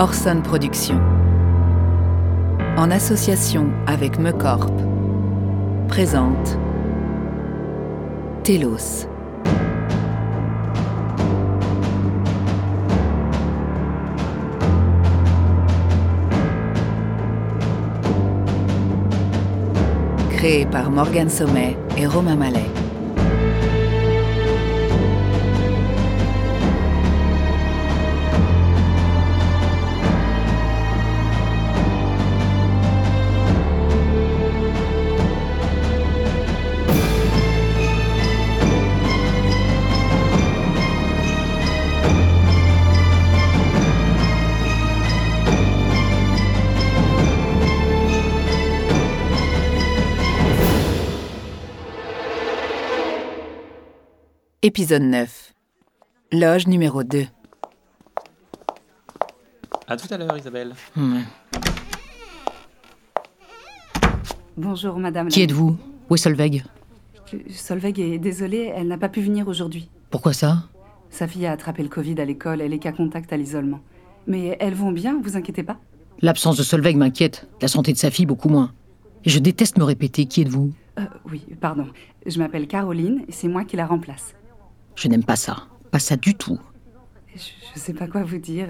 Orson Productions. En association avec Mecorp. Présente Telos. Créé par Morgan Sommet et Romain Mallet. Épisode 9. Loge numéro 2. À tout à l'heure, Isabelle. Bonjour madame. Qui êtes-vous? Où est Solveig? Solveig est désolée, elle n'a pas pu venir aujourd'hui. Pourquoi ça? Sa fille a attrapé le Covid à l'école, elle est cas contact à l'isolement. Mais elles vont bien, vous inquiétez pas L'absence de Solveig m'inquiète, la santé de sa fille beaucoup moins. Et je déteste me répéter, qui êtes-vous? Euh, Oui, pardon. Je m'appelle Caroline et c'est moi qui la remplace. Je n'aime pas ça. Pas ça du tout. Je, je sais pas quoi vous dire.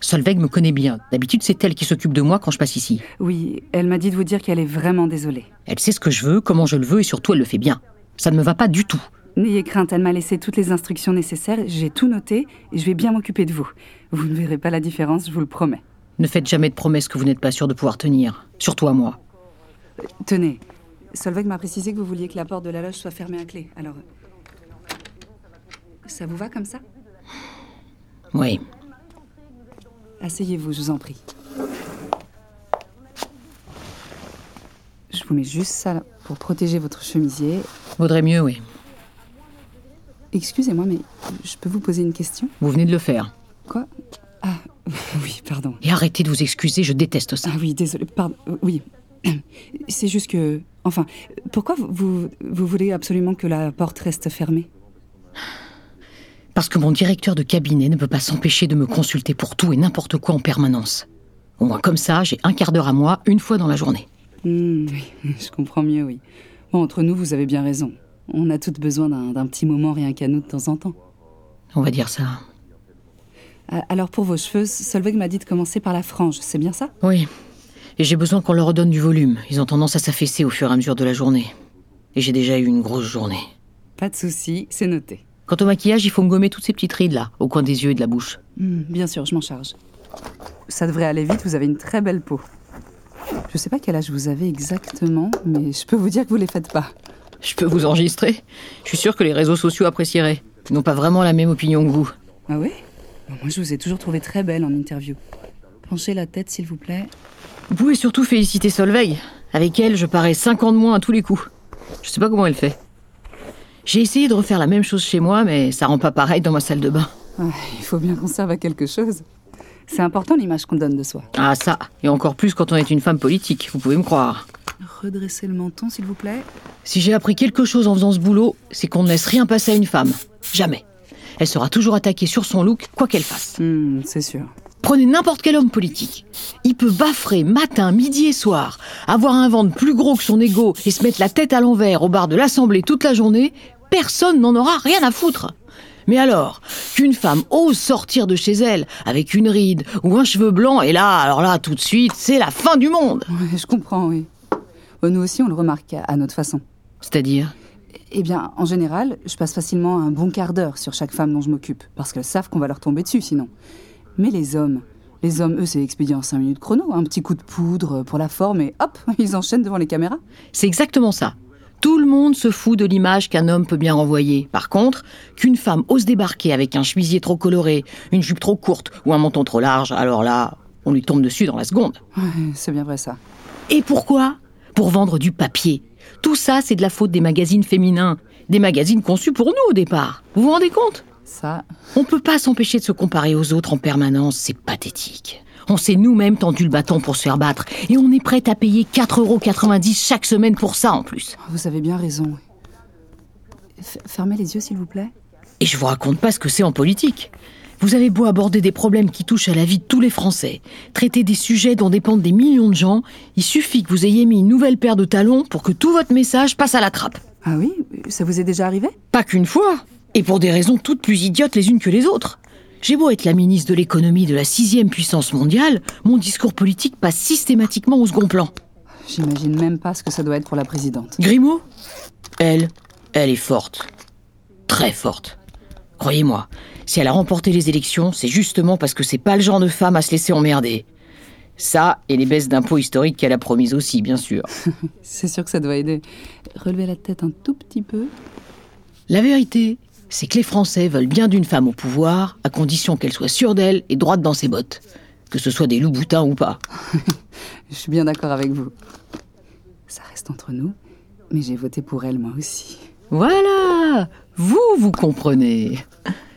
Solveig me connaît bien. D'habitude, c'est elle qui s'occupe de moi quand je passe ici. Oui, elle m'a dit de vous dire qu'elle est vraiment désolée. Elle sait ce que je veux, comment je le veux et surtout elle le fait bien. Ça ne me va pas du tout. N'ayez crainte, elle m'a laissé toutes les instructions nécessaires, j'ai tout noté et je vais bien m'occuper de vous. Vous ne verrez pas la différence, je vous le promets. Ne faites jamais de promesses que vous n'êtes pas sûr de pouvoir tenir. Surtout à moi. Tenez, Solveig m'a précisé que vous vouliez que la porte de la loge soit fermée à clé. Alors. Ça vous va comme ça? Oui. Asseyez-vous, je vous en prie. Je vous mets juste ça là pour protéger votre chemisier. Vaudrait mieux, oui. Excusez-moi, mais je peux vous poser une question? Vous venez de le faire. Quoi? Ah, oui, pardon. Et arrêtez de vous excuser, je déteste ça. Ah oui, désolé, pardon. Oui. C'est juste que. Enfin, pourquoi vous, voulez absolument que la porte reste fermée? Parce que mon directeur de cabinet ne peut pas s'empêcher de me consulter pour tout et n'importe quoi en permanence. Au moins comme ça, j'ai un quart d'heure à moi, une fois dans la journée. Hmm, oui, je comprends mieux, oui. Bon, entre nous, vous avez bien raison. On a toutes besoin d'un petit moment rien qu'à nous de temps en temps. On va dire ça. Alors pour vos cheveux, Solveig m'a dit de commencer par la frange, c'est bien ça? Oui. Et j'ai besoin qu'on leur redonne du volume. Ils ont tendance à s'affaisser au fur et à mesure de la journée. Et j'ai déjà eu une grosse journée. Pas de souci, c'est noté. Quant au maquillage, il faut me gommer toutes ces petites rides là, au coin des yeux et de la bouche. Hmm, bien sûr, je m'en charge. Ça devrait aller vite, vous avez une très belle peau. Je sais pas quel âge vous avez exactement, mais je peux vous dire que vous les faites pas. Je peux vous enregistrer Je suis sûr que les réseaux sociaux apprécieraient. Ils n'ont pas vraiment la même opinion que vous. Ah oui? Moi, je vous ai toujours trouvé très belle en interview. Penchez la tête, s'il vous plaît. Vous pouvez surtout féliciter Solveig. Avec elle, je parais 5 ans de moins à tous les coups. Je sais pas comment elle fait. J'ai essayé de refaire la même chose chez moi, mais ça rend pas pareil dans ma salle de bain. Ah, il faut bien qu'on serve à quelque chose. C'est important l'image qu'on donne de soi. Ah ça, et encore plus quand on est une femme politique, vous pouvez me croire. Redressez le menton, s'il vous plaît. Si j'ai appris quelque chose en faisant ce boulot, c'est qu'on ne laisse rien passer à une femme. Jamais. Elle sera toujours attaquée sur son look, quoi qu'elle fasse. Hmm, c'est sûr. Prenez n'importe quel homme politique. Il peut baffrer matin, midi et soir, avoir un ventre plus gros que son ego et se mettre la tête à l'envers au bar de l'Assemblée toute la journée. Personne n'en aura rien à foutre. Mais alors, qu'une femme ose sortir de chez elle avec une ride ou un cheveu blanc, et là, alors là, tout de suite, c'est la fin du monde. Ouais, je comprends, oui. Bon, nous aussi, on le remarque à- à notre façon. C'est-à-dire? Eh bien, en général, je passe facilement un bon quart d'heure sur chaque femme dont je m'occupe, parce qu'elles savent qu'on va leur tomber dessus sinon. Mais les hommes, les hommes, eux, c'est expédié en 5 minutes chrono, un petit coup de poudre pour la forme et hop, ils enchaînent devant les caméras. C'est exactement ça. Tout le monde se fout de l'image qu'un homme peut bien renvoyer. Par contre, qu'une femme ose débarquer avec un chemisier trop coloré, une jupe trop courte ou un menton trop large, alors là, on lui tombe dessus dans la seconde. Ouais, c'est bien vrai ça. Et pourquoi? Pour vendre du papier. Tout ça, c'est de la faute des magazines féminins. Des magazines conçus pour nous au départ. Vous vous rendez compte? Ça, On peut pas s'empêcher de se comparer aux autres en permanence, c'est pathétique. On s'est nous-mêmes tendu le bâton pour se faire battre. Et on est prêt à payer 4,90€ chaque semaine pour ça en plus. vous avez bien raison. F- fermez les yeux, s'il vous plaît. Et je vous raconte pas ce que c'est en politique. Vous avez beau aborder des problèmes qui touchent à la vie de tous les Français, traiter des sujets dont dépendent des millions de gens, il suffit que vous ayez mis une nouvelle paire de talons pour que tout votre message passe à la trappe. Ah oui Ça vous est déjà arrivé? Pas qu'une fois, et pour des raisons toutes plus idiotes les unes que les autres. J'ai beau être la ministre de l'économie de la sixième puissance mondiale, mon discours politique passe systématiquement au second plan. J'imagine même pas ce que ça doit être pour la présidente. Grimaud? Elle, elle est forte. Très forte. Croyez-moi, si elle a remporté les élections, c'est justement parce que c'est pas le genre de femme à se laisser emmerder. Ça, et les baisses d'impôts historiques qu'elle a promises aussi, bien sûr. C'est sûr que ça doit aider. Relevez la tête un tout petit peu. La vérité, c'est que les Français veulent bien d'une femme au pouvoir, à condition qu'elle soit sûre d'elle et droite dans ses bottes. Que ce soit des loups boutins ou pas. Je suis bien d'accord avec vous. Ça reste entre nous, mais j'ai voté pour elle moi aussi. Voilà Vous, vous comprenez.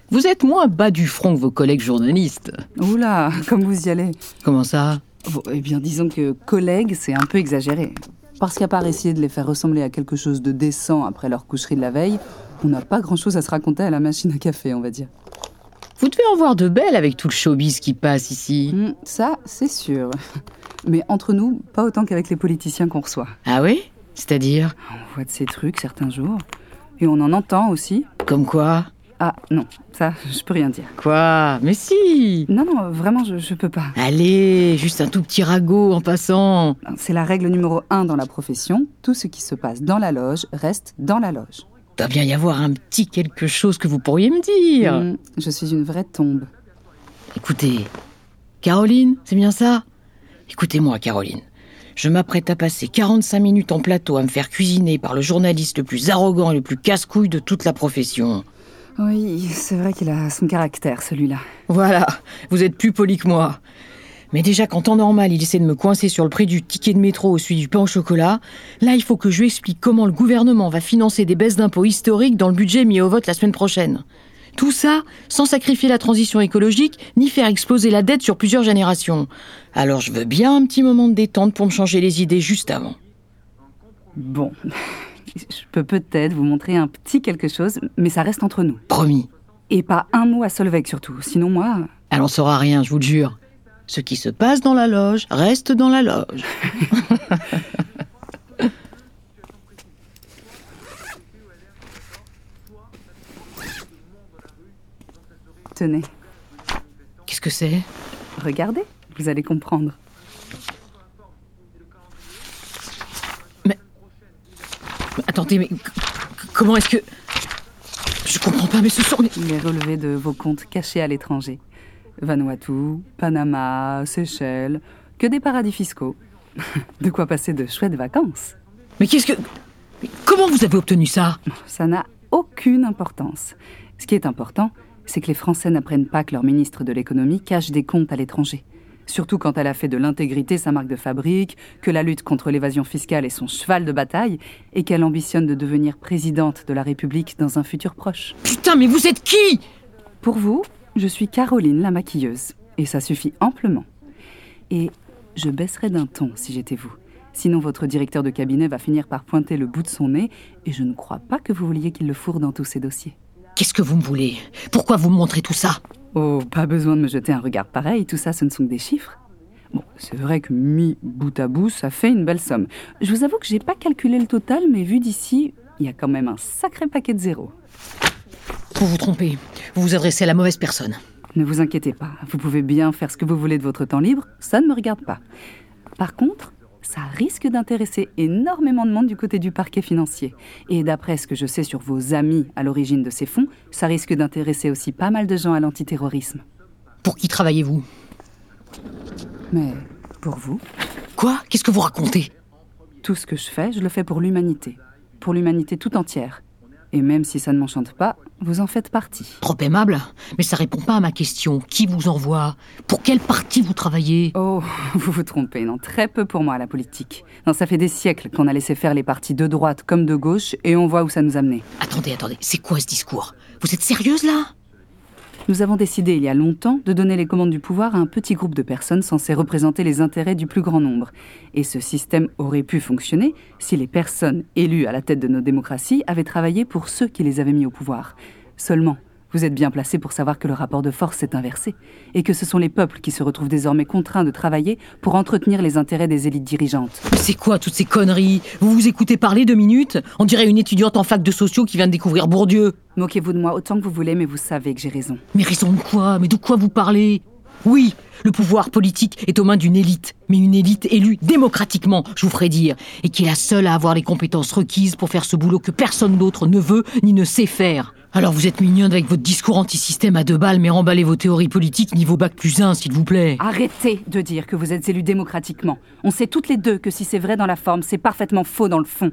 Vous êtes moins bas du front que vos collègues journalistes. Oula, comme vous y allez. Comment ça? Bon, eh bien, disons que collègue, c'est un peu exagéré. Parce qu'à part essayer de les faire ressembler à quelque chose de décent après leur coucherie de la veille, on n'a pas grand-chose à se raconter à la machine à café, on va dire. Vous devez en voir de belles avec tout le showbiz qui passe ici. Hmm, ça, c'est sûr. Mais entre nous, pas autant qu'avec les politiciens qu'on reçoit. Ah oui? C'est-à-dire? On voit de ces trucs certains jours. Et on en entend aussi. Comme quoi? Ah non, ça, je peux rien dire. Quoi? Mais si Non, non, vraiment, je, je peux pas. Allez, juste un tout petit ragot en passant. C'est la règle numéro un dans la profession. Tout ce qui se passe dans la loge reste dans la loge. Doit bien y avoir un petit quelque chose que vous pourriez me dire. Hmm, je suis une vraie tombe. Écoutez, Caroline, c'est bien ça? Écoutez-moi, Caroline. Je m'apprête à passer 45 minutes en plateau à me faire cuisiner par le journaliste le plus arrogant et le plus casse-couille de toute la profession. Oui, c'est vrai qu'il a son caractère, celui-là. Voilà, vous êtes plus poli que moi. Mais déjà, qu'en temps normal, il essaie de me coincer sur le prix du ticket de métro au celui du pain au chocolat, là, il faut que je lui explique comment le gouvernement va financer des baisses d'impôts historiques dans le budget mis au vote la semaine prochaine. Tout ça sans sacrifier la transition écologique ni faire exploser la dette sur plusieurs générations. Alors je veux bien un petit moment de détente pour me changer les idées juste avant. Bon, je peux peut-être vous montrer un petit quelque chose, mais ça reste entre nous. Promis. Et pas un mot à Solveig surtout, sinon moi... Elle en saura rien, je vous le jure. Ce qui se passe dans la loge reste dans la loge. Tenez, Qu'est-ce que c'est? Regardez, vous allez comprendre. Mais Attendez, mais c- c- comment est-ce que... Je comprends pas, mais ce sont... mais- Les relevés de vos comptes cachés à l'étranger. Vanuatu, Panama, Seychelles, que des paradis fiscaux. De quoi passer de chouettes vacances. Mais qu'est-ce que... Comment vous avez obtenu ça? Ça n'a aucune importance. Ce qui est important, c'est que les Français n'apprennent pas que leur ministre de l'économie cache des comptes à l'étranger. Surtout quand elle a fait de l'intégrité sa marque de fabrique, que la lutte contre l'évasion fiscale est son cheval de bataille, et qu'elle ambitionne de devenir présidente de la République dans un futur proche. Putain, mais vous êtes qui? Pour vous, je suis Caroline la maquilleuse, et ça suffit amplement. Et je baisserais d'un ton si j'étais vous. Sinon, votre directeur de cabinet va finir par pointer le bout de son nez, et je ne crois pas que vous vouliez qu'il le fourre dans tous ses dossiers. Qu'est-ce que vous me voulez? Pourquoi vous me montrez tout ça? Oh, pas besoin de me jeter un regard pareil, tout ça, ce ne sont que des chiffres. Bon, c'est vrai que mis bout à bout, ça fait une belle somme. Je vous avoue que j'ai pas calculé le total, mais vu d'ici, il y a quand même un sacré paquet de zéros. Vous vous trompez. Vous vous adressez à la mauvaise personne. Ne vous inquiétez pas, vous pouvez bien faire ce que vous voulez de votre temps libre, ça ne me regarde pas. Par contre, ça risque d'intéresser énormément de monde du côté du parquet financier. Et d'après ce que je sais sur vos amis à l'origine de ces fonds, ça risque d'intéresser aussi pas mal de gens à l'antiterrorisme. Pour qui travaillez-vous? Mais pour vous, Quoi? Qu'est-ce que vous racontez? Tout ce que je fais, je le fais pour l'humanité. Pour l'humanité tout entière. Et même si ça ne m'enchante pas, vous en faites partie. Trop aimable, mais ça répond pas à ma question. Qui vous envoie? Pour quel parti vous travaillez? Oh, vous vous trompez, non, très peu pour moi la politique. Non, ça fait des siècles qu'on a laissé faire les partis de droite comme de gauche et on voit où ça nous a menés. Attendez, attendez, c'est quoi ce discours? Vous êtes sérieuse là? Nous avons décidé il y a longtemps de donner les commandes du pouvoir à un petit groupe de personnes censées représenter les intérêts du plus grand nombre. Et ce système aurait pu fonctionner si les personnes élues à la tête de nos démocraties avaient travaillé pour ceux qui les avaient mis au pouvoir. Seulement, Vous êtes bien placé pour savoir que le rapport de force s'est inversé et que ce sont les peuples qui se retrouvent désormais contraints de travailler pour entretenir les intérêts des élites dirigeantes. Mais c'est quoi toutes ces conneries? Vous vous écoutez parler deux minutes? On dirait une étudiante en fac de sociaux qui vient de découvrir Bourdieu. Moquez-vous de moi autant que vous voulez, mais vous savez que j'ai raison. Mais raison de quoi? Mais de quoi vous parlez? Oui, le pouvoir politique est aux mains d'une élite, mais une élite élue démocratiquement, je vous ferai dire, et qui est la seule à avoir les compétences requises pour faire ce boulot que personne d'autre ne veut ni ne sait faire. Alors vous êtes mignonne avec votre discours anti-système à deux balles, mais remballez vos théories politiques niveau bac plus 1, s'il vous plaît. Arrêtez de dire que vous êtes élus démocratiquement. On sait toutes les deux que si c'est vrai dans la forme, c'est parfaitement faux dans le fond.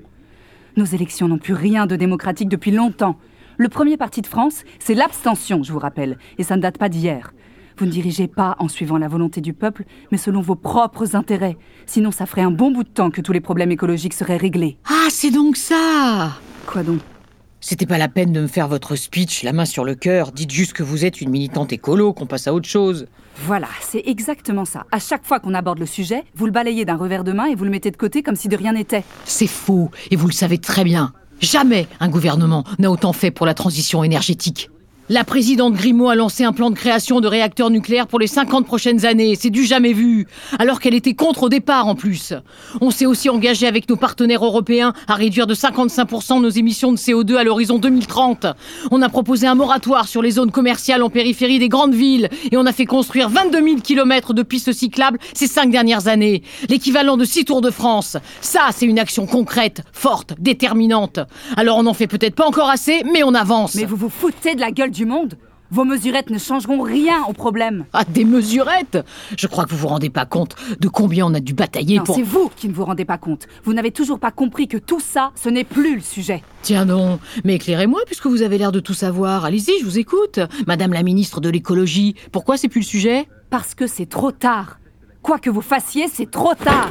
Nos élections n'ont plus rien de démocratique depuis longtemps. Le premier parti de France, c'est l'abstention, je vous rappelle, et ça ne date pas d'hier. Vous ne dirigez pas en suivant la volonté du peuple, mais selon vos propres intérêts. Sinon, ça ferait un bon bout de temps que tous les problèmes écologiques seraient réglés. Ah, c'est donc ça Quoi donc? C'était pas la peine de me faire votre speech, la main sur le cœur. Dites juste que vous êtes une militante écolo, qu'on passe à autre chose. Voilà, c'est exactement ça. À chaque fois qu'on aborde le sujet, vous le balayez d'un revers de main et vous le mettez de côté comme si de rien n'était. C'est faux, et vous le savez très bien. Jamais un gouvernement n'a autant fait pour la transition énergétique. La présidente Grimaud a lancé un plan de création de réacteurs nucléaires pour les 50 prochaines années. C'est du jamais vu. Alors qu'elle était contre au départ en plus. On s'est aussi engagé avec nos partenaires européens à réduire de 55% nos émissions de CO2 à l'horizon 2030. On a proposé un moratoire sur les zones commerciales en périphérie des grandes villes et on a fait construire 22 000 kilomètres de pistes cyclables ces cinq dernières années. L'équivalent de six Tours de France. Ça, c'est une action concrète, forte, déterminante. Alors on n'en fait peut-être pas encore assez, mais on avance. Mais vous vous foutez de la gueule du monde Vos mesurettes ne changeront rien au problème. Ah, des mesurettes? Je crois que vous vous rendez pas compte de combien on a dû batailler Non, pour... c'est vous qui ne vous rendez pas compte. Vous n'avez toujours pas compris que tout ça, ce n'est plus le sujet. Tiens non, mais éclairez-moi puisque vous avez l'air de tout savoir. Allez-y, je vous écoute. Madame la ministre de l'écologie, pourquoi c'est plus le sujet? Parce que c'est trop tard. Quoi que vous fassiez, c'est trop tard.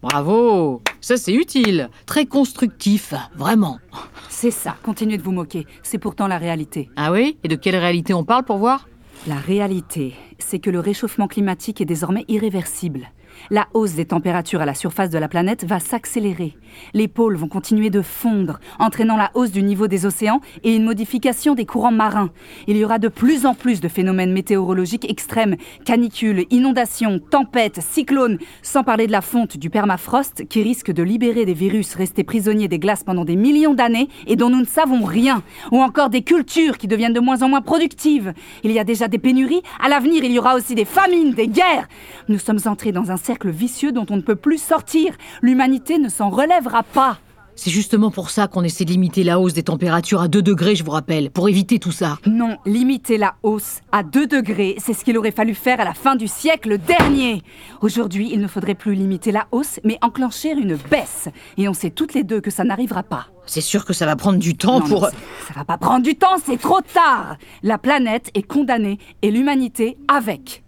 Bravo Ça c'est utile, très constructif, vraiment. C'est ça, continuez de vous moquer. C'est pourtant la réalité. Ah oui? Et de quelle réalité on parle pour voir? La réalité, c'est que le réchauffement climatique est désormais irréversible. La hausse des températures à la surface de la planète va s'accélérer. Les pôles vont continuer de fondre, entraînant la hausse du niveau des océans et une modification des courants marins. Il y aura de plus en plus de phénomènes météorologiques extrêmes, canicules, inondations, tempêtes, cyclones, sans parler de la fonte du permafrost qui risque de libérer des virus restés prisonniers des glaces pendant des millions d'années et dont nous ne savons rien, ou encore des cultures qui deviennent de moins en moins productives. Il y a déjà des pénuries, à l'avenir il y aura aussi des famines, des guerres. Nous sommes entrés dans un cercle vicieux dont on ne peut plus sortir. L'humanité ne s'en relèvera pas. C'est justement pour ça qu'on essaie de limiter la hausse des températures à 2 degrés, je vous rappelle, pour éviter tout ça. Non, limiter la hausse à 2 degrés, c'est ce qu'il aurait fallu faire à la fin du siècle dernier. Aujourd'hui, il ne faudrait plus limiter la hausse, mais enclencher une baisse. Et on sait toutes les deux que ça n'arrivera pas. C'est sûr que ça va prendre du temps Non, pour... ça va pas prendre du temps, c'est trop tard. La planète est condamnée et l'humanité avec.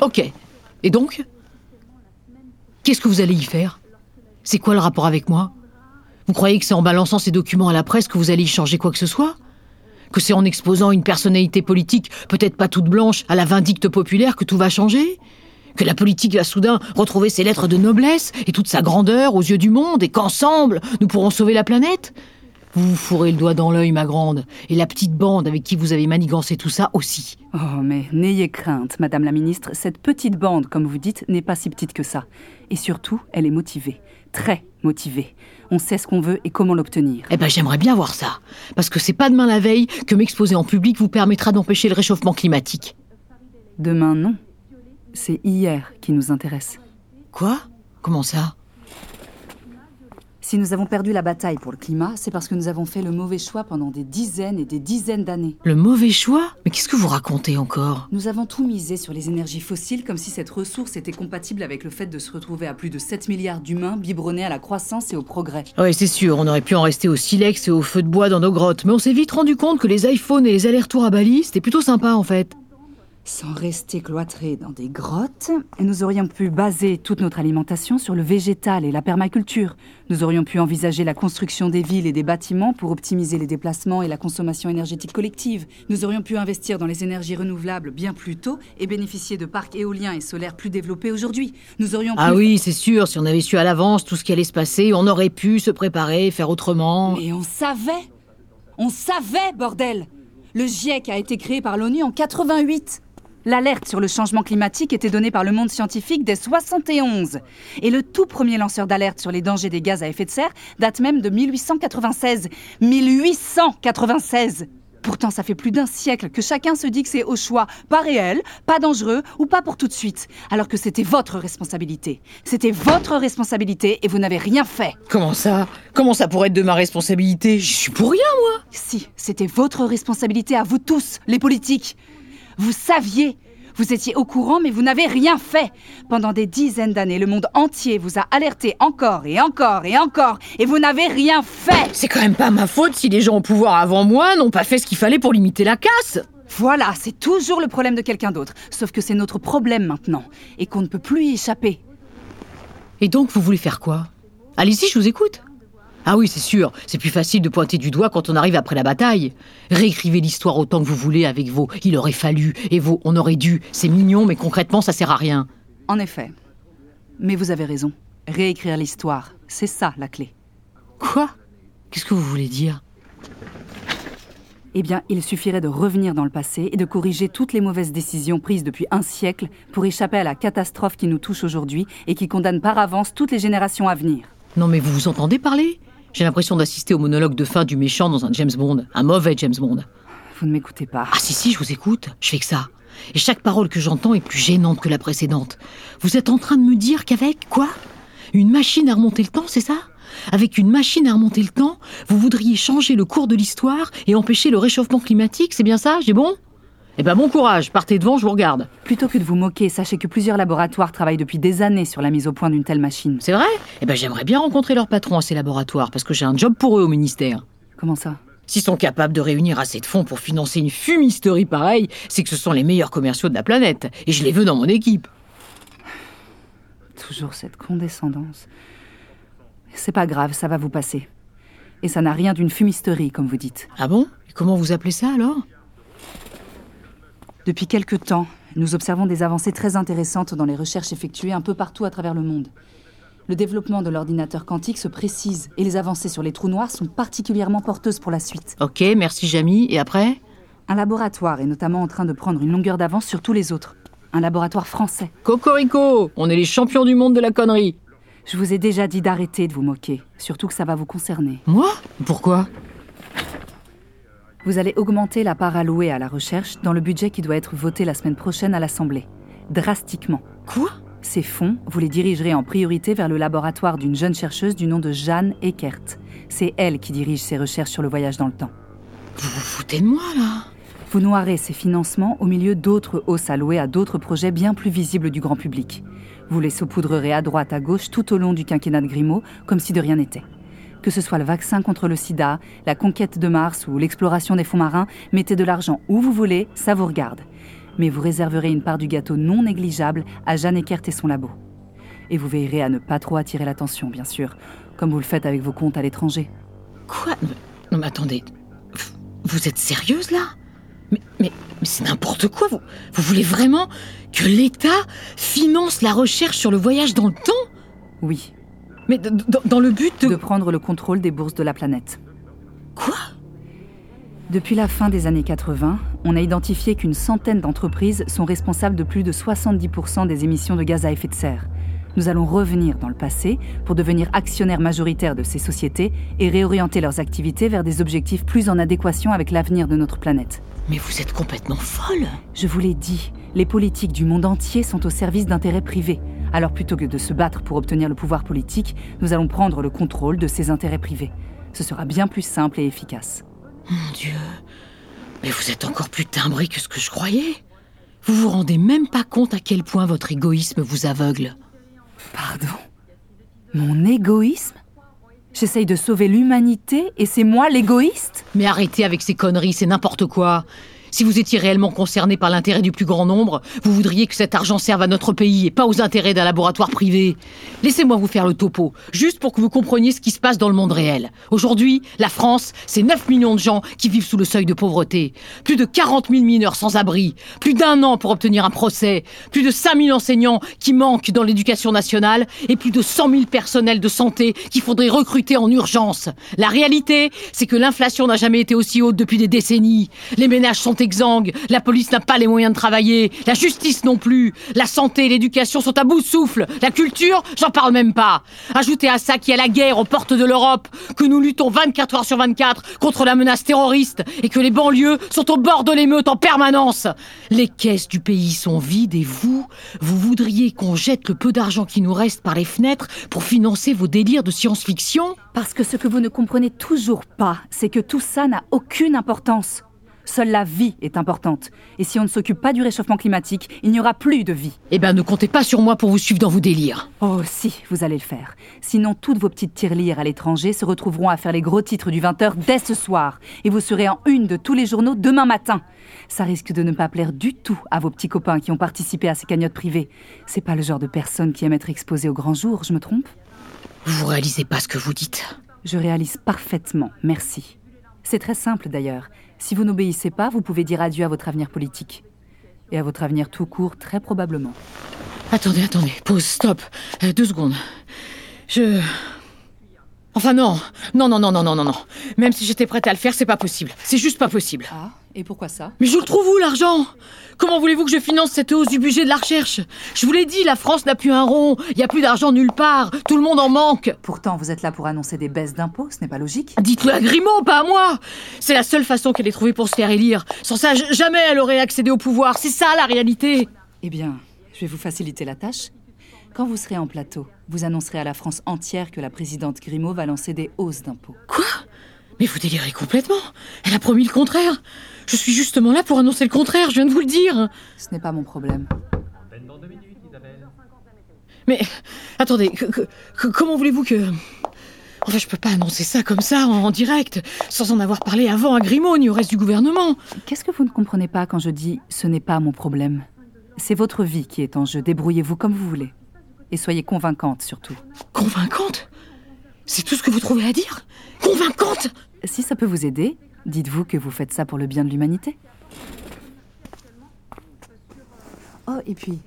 Ok. Et donc Qu'est-ce que vous allez y faire? C'est quoi le rapport avec moi? Vous croyez que c'est en balançant ces documents à la presse que vous allez y changer quoi que ce soit? Que c'est en exposant une personnalité politique, peut-être pas toute blanche, à la vindicte populaire que tout va changer? Que la politique va soudain retrouver ses lettres de noblesse et toute sa grandeur aux yeux du monde et qu'ensemble, nous pourrons sauver la planète? Vous vous fourrez le doigt dans l'œil, ma grande, et la petite bande avec qui vous avez manigancé tout ça aussi. Oh, mais n'ayez crainte, Madame la Ministre, cette petite bande, comme vous dites, n'est pas si petite que ça. Et surtout, elle est motivée. Très motivée. On sait ce qu'on veut et comment l'obtenir. Eh ben, j'aimerais bien voir ça. Parce que c'est pas demain la veille que m'exposer en public vous permettra d'empêcher le réchauffement climatique. Demain, non. C'est hier qui nous intéresse. Quoi? Comment ça? Si nous avons perdu la bataille pour le climat, c'est parce que nous avons fait le mauvais choix pendant des dizaines et des dizaines d'années. Le mauvais choix Mais qu'est-ce que vous racontez encore? Nous avons tout misé sur les énergies fossiles comme si cette ressource était compatible avec le fait de se retrouver à plus de 7 milliards d'humains biberonnés à la croissance et au progrès. Ouais, c'est sûr, on aurait pu en rester au silex et au feu de bois dans nos grottes, mais on s'est vite rendu compte que les iPhones et les allers-retours à Bali, c'était plutôt sympa en fait. Sans rester cloîtrés dans des grottes, nous aurions pu baser toute notre alimentation sur le végétal et la permaculture. Nous aurions pu envisager la construction des villes et des bâtiments pour optimiser les déplacements et la consommation énergétique collective. Nous aurions pu investir dans les énergies renouvelables bien plus tôt et bénéficier de parcs éoliens et solaires plus développés aujourd'hui. Nous aurions pu... Ah oui, c'est sûr, si on avait su à l'avance tout ce qui allait se passer, on aurait pu se préparer, faire autrement. Mais on savait On savait, bordel Le GIEC a été créé par l'ONU en 88. L'alerte sur le changement climatique était donnée par le monde scientifique dès 71. Et le tout premier lanceur d'alerte sur les dangers des gaz à effet de serre date même de 1896. 1896 Pourtant, ça fait plus d'un siècle que chacun se dit que c'est au choix, pas réel, pas dangereux ou pas pour tout de suite, alors que c'était votre responsabilité. C'était votre responsabilité et vous n'avez rien fait. Comment ça? Comment ça pourrait être de ma responsabilité? Je suis pour rien, moi Si, c'était votre responsabilité à vous tous, les politiques. Vous saviez vous étiez au courant, mais vous n'avez rien fait. Pendant des dizaines d'années, le monde entier vous a alerté encore et encore et encore, et vous n'avez rien fait. C'est quand même pas ma faute si les gens au pouvoir avant moi n'ont pas fait ce qu'il fallait pour limiter la casse. Voilà, c'est toujours le problème de quelqu'un d'autre. Sauf que c'est notre problème maintenant, et qu'on ne peut plus y échapper. Et donc, vous voulez faire quoi? Allez-y, je vous écoute. Ah oui, c'est sûr, c'est plus facile de pointer du doigt quand on arrive après la bataille. Réécrivez l'histoire autant que vous voulez avec vos il aurait fallu et vos on aurait dû. C'est mignon, mais concrètement, ça sert à rien. En effet. Mais vous avez raison. Réécrire l'histoire, c'est ça la clé. Quoi? Qu'est-ce que vous voulez dire? Eh bien, il suffirait de revenir dans le passé et de corriger toutes les mauvaises décisions prises depuis un siècle pour échapper à la catastrophe qui nous touche aujourd'hui et qui condamne par avance toutes les générations à venir. Non mais vous vous entendez parler? J'ai l'impression d'assister au monologue de fin du méchant dans un James Bond, un mauvais James Bond. Vous ne m'écoutez pas. Ah si si, je vous écoute, je fais que ça. Et chaque parole que j'entends est plus gênante que la précédente. Vous êtes en train de me dire qu'avec quoi? Une machine à remonter le temps, c'est ça? Avec une machine à remonter le temps, vous voudriez changer le cours de l'histoire et empêcher le réchauffement climatique, c'est bien ça? J'ai bon? Eh ben bon courage, partez devant, je vous regarde. Plutôt que de vous moquer, sachez que plusieurs laboratoires travaillent depuis des années sur la mise au point d'une telle machine. C'est vrai? Eh ben j'aimerais bien rencontrer leur patron à ces laboratoires, parce que j'ai un job pour eux au ministère. Comment ça? S'ils sont capables de réunir assez de fonds pour financer une fumisterie pareille, c'est que ce sont les meilleurs commerciaux de la planète. Et je les veux dans mon équipe. Toujours cette condescendance. C'est pas grave, ça va vous passer. Et ça n'a rien d'une fumisterie, comme vous dites. Ah bon? Et comment vous appelez ça alors? Depuis quelque temps, nous observons des avancées très intéressantes dans les recherches effectuées un peu partout à travers le monde. Le développement de l'ordinateur quantique se précise et les avancées sur les trous noirs sont particulièrement porteuses pour la suite. Ok, merci Jamie. Et après? Un laboratoire est notamment en train de prendre une longueur d'avance sur tous les autres. Un laboratoire français. Cocorico On est les champions du monde de la connerie Je vous ai déjà dit d'arrêter de vous moquer, surtout que ça va vous concerner. Moi? Pourquoi? Vous allez augmenter la part allouée à la recherche dans le budget qui doit être voté la semaine prochaine à l'Assemblée. Drastiquement. Quoi? Ces fonds, vous les dirigerez en priorité vers le laboratoire d'une jeune chercheuse du nom de Jeanne Eckert. C'est elle qui dirige ses recherches sur le voyage dans le temps. Vous vous foutez de moi, là? Vous noirez ces financements au milieu d'autres hausses allouées à d'autres projets bien plus visibles du grand public. Vous les saupoudrerez à droite, à gauche, tout au long du quinquennat de Grimaud, comme si de rien n'était. Que ce soit le vaccin contre le sida, la conquête de Mars ou l'exploration des fonds marins, mettez de l'argent où vous voulez, ça vous regarde. Mais vous réserverez une part du gâteau non négligeable à Jeanne Eckert et son labo. Et vous veillerez à ne pas trop attirer l'attention, bien sûr, comme vous le faites avec vos comptes à l'étranger. Quoi? Non mais attendez, vous êtes sérieuse là? Mais, mais, mais c'est n'importe quoi. Vous, vous voulez vraiment que l'État finance la recherche sur le voyage dans le temps? Oui, mais dans le but de... De prendre le contrôle des bourses de la planète. Quoi? Depuis la fin des années 80, on a identifié qu'une centaine d'entreprises sont responsables de plus de 70% des émissions de gaz à effet de serre. Nous allons revenir dans le passé pour devenir actionnaires majoritaires de ces sociétés et réorienter leurs activités vers des objectifs plus en adéquation avec l'avenir de notre planète. Mais vous êtes complètement folle Je vous l'ai dit, les politiques du monde entier sont au service d'intérêts privés. Alors plutôt que de se battre pour obtenir le pouvoir politique, nous allons prendre le contrôle de ces intérêts privés. Ce sera bien plus simple et efficace. Mon Dieu. Mais vous êtes encore plus timbré que ce que je croyais. Vous vous rendez même pas compte à quel point votre égoïsme vous aveugle. Pardon Mon égoïsme? J'essaye de sauver l'humanité et c'est moi l'égoïste? Mais arrêtez avec ces conneries, c'est n'importe quoi. Si vous étiez réellement concerné par l'intérêt du plus grand nombre, vous voudriez que cet argent serve à notre pays et pas aux intérêts d'un laboratoire privé. Laissez-moi vous faire le topo, juste pour que vous compreniez ce qui se passe dans le monde réel. Aujourd'hui, la France, c'est 9 millions de gens qui vivent sous le seuil de pauvreté. Plus de 40 000 mineurs sans abri. Plus d'un an pour obtenir un procès. Plus de 5 000 enseignants qui manquent dans l'éducation nationale. Et plus de 100 000 personnels de santé qu'il faudrait recruter en urgence. La réalité, c'est que l'inflation n'a jamais été aussi haute depuis des décennies. Les ménages sont exsangues. La police n'a pas les moyens de travailler. La justice non plus. La santé et l'éducation sont à bout de souffle. La culture, j'en parle même pas. Ajoutez à ça qu'il y a la guerre aux portes de l'Europe, que nous luttons 24 heures sur 24 contre la menace terroriste et que les banlieues sont au bord de l'émeute en permanence. Les caisses du pays sont vides et vous, vous voudriez qu'on jette le peu d'argent qui nous reste par les fenêtres pour financer vos délires de science-fiction? Parce que ce que vous ne comprenez toujours pas, c'est que tout ça n'a aucune importance. Seule la vie est importante. Et si on ne s'occupe pas du réchauffement climatique, il n'y aura plus de vie. Eh ben, ne comptez pas sur moi pour vous suivre dans vos délires. Oh si, vous allez le faire. Sinon, toutes vos petites tirelires à l'étranger se retrouveront à faire les gros titres du 20h dès ce soir. Et vous serez en une de tous les journaux demain matin. Ça risque de ne pas plaire du tout à vos petits copains qui ont participé à ces cagnottes privées. C'est pas le genre de personne qui aime être exposée au grand jour, je me trompe? Vous réalisez pas ce que vous dites. Je réalise parfaitement, merci. C'est très simple d'ailleurs. Si vous n'obéissez pas, vous pouvez dire adieu à votre avenir politique. Et à votre avenir tout court, très probablement. Attendez, attendez, pause, stop. Euh, deux secondes. Je. Enfin non, non, non, non, non, non, non, non. Même si j'étais prête à le faire, c'est pas possible. C'est juste pas possible. Ah, et pourquoi ça? Mais je le trouve où l'argent? Comment voulez-vous que je finance cette hausse du budget de la recherche? Je vous l'ai dit, la France n'a plus un rond. Il n'y a plus d'argent nulle part. Tout le monde en manque. Pourtant, vous êtes là pour annoncer des baisses d'impôts, ce n'est pas logique Dites-le à Grimaud, pas à moi C'est la seule façon qu'elle ait trouvée pour se faire élire. Sans ça, jamais elle aurait accédé au pouvoir. C'est ça la réalité. Eh bien, je vais vous faciliter la tâche. Quand vous serez en plateau, vous annoncerez à la France entière que la présidente Grimaud va lancer des hausses d'impôts. Quoi? Mais vous délirez complètement. Elle a promis le contraire. Je suis justement là pour annoncer le contraire, je viens de vous le dire. Ce n'est pas mon problème. Mais attendez, que- que- que- comment voulez-vous que... Enfin, je peux pas annoncer ça comme ça, en, en direct, sans en avoir parlé avant à Grimaud ni au reste du gouvernement. Qu'est-ce que vous ne comprenez pas quand je dis ce n'est pas mon problème? C'est votre vie qui est en jeu. Débrouillez-vous comme vous voulez. Et soyez convaincante surtout. Convaincante? C'est tout ce que vous trouvez à dire? Convaincante Si ça peut vous aider, dites-vous que vous faites ça pour le bien de l'humanité. Oh, et puis,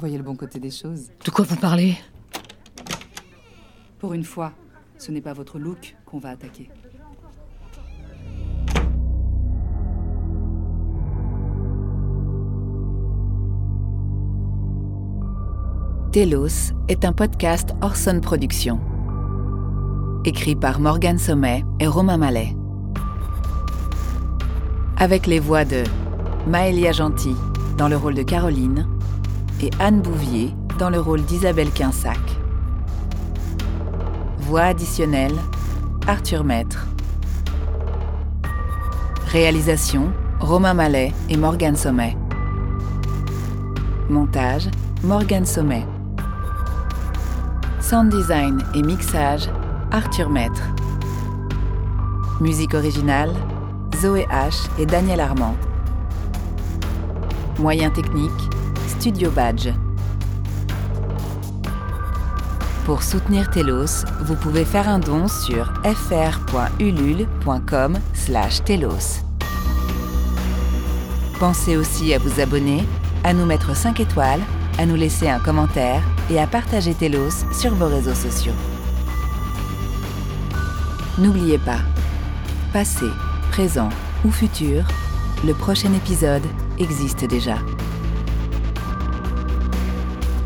voyez le bon côté des choses. De quoi vous parlez? Pour une fois, ce n'est pas votre look qu'on va attaquer. Telos est un podcast Orson Productions. Écrit par Morgane Sommet et Romain Mallet. Avec les voix de Maëlia Gentil dans le rôle de Caroline et Anne Bouvier dans le rôle d'Isabelle Quinsac. Voix additionnelle Arthur Maître. Réalisation Romain Mallet et Morgane Sommet. Montage Morgane Sommet. Sound design et mixage Arthur Maître. Musique originale Zoé H et Daniel Armand. Moyens techniques Studio Badge. Pour soutenir Telos, vous pouvez faire un don sur fr.ulule.com slash telos. Pensez aussi à vous abonner, à nous mettre 5 étoiles, à nous laisser un commentaire et à partager Telos sur vos réseaux sociaux. N'oubliez pas, passé, présent ou futur, le prochain épisode existe déjà.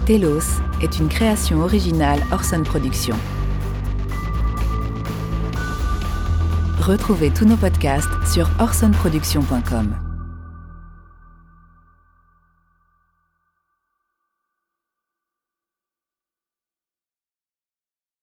Telos est une création originale Orson Productions. Retrouvez tous nos podcasts sur orsonproduction.com.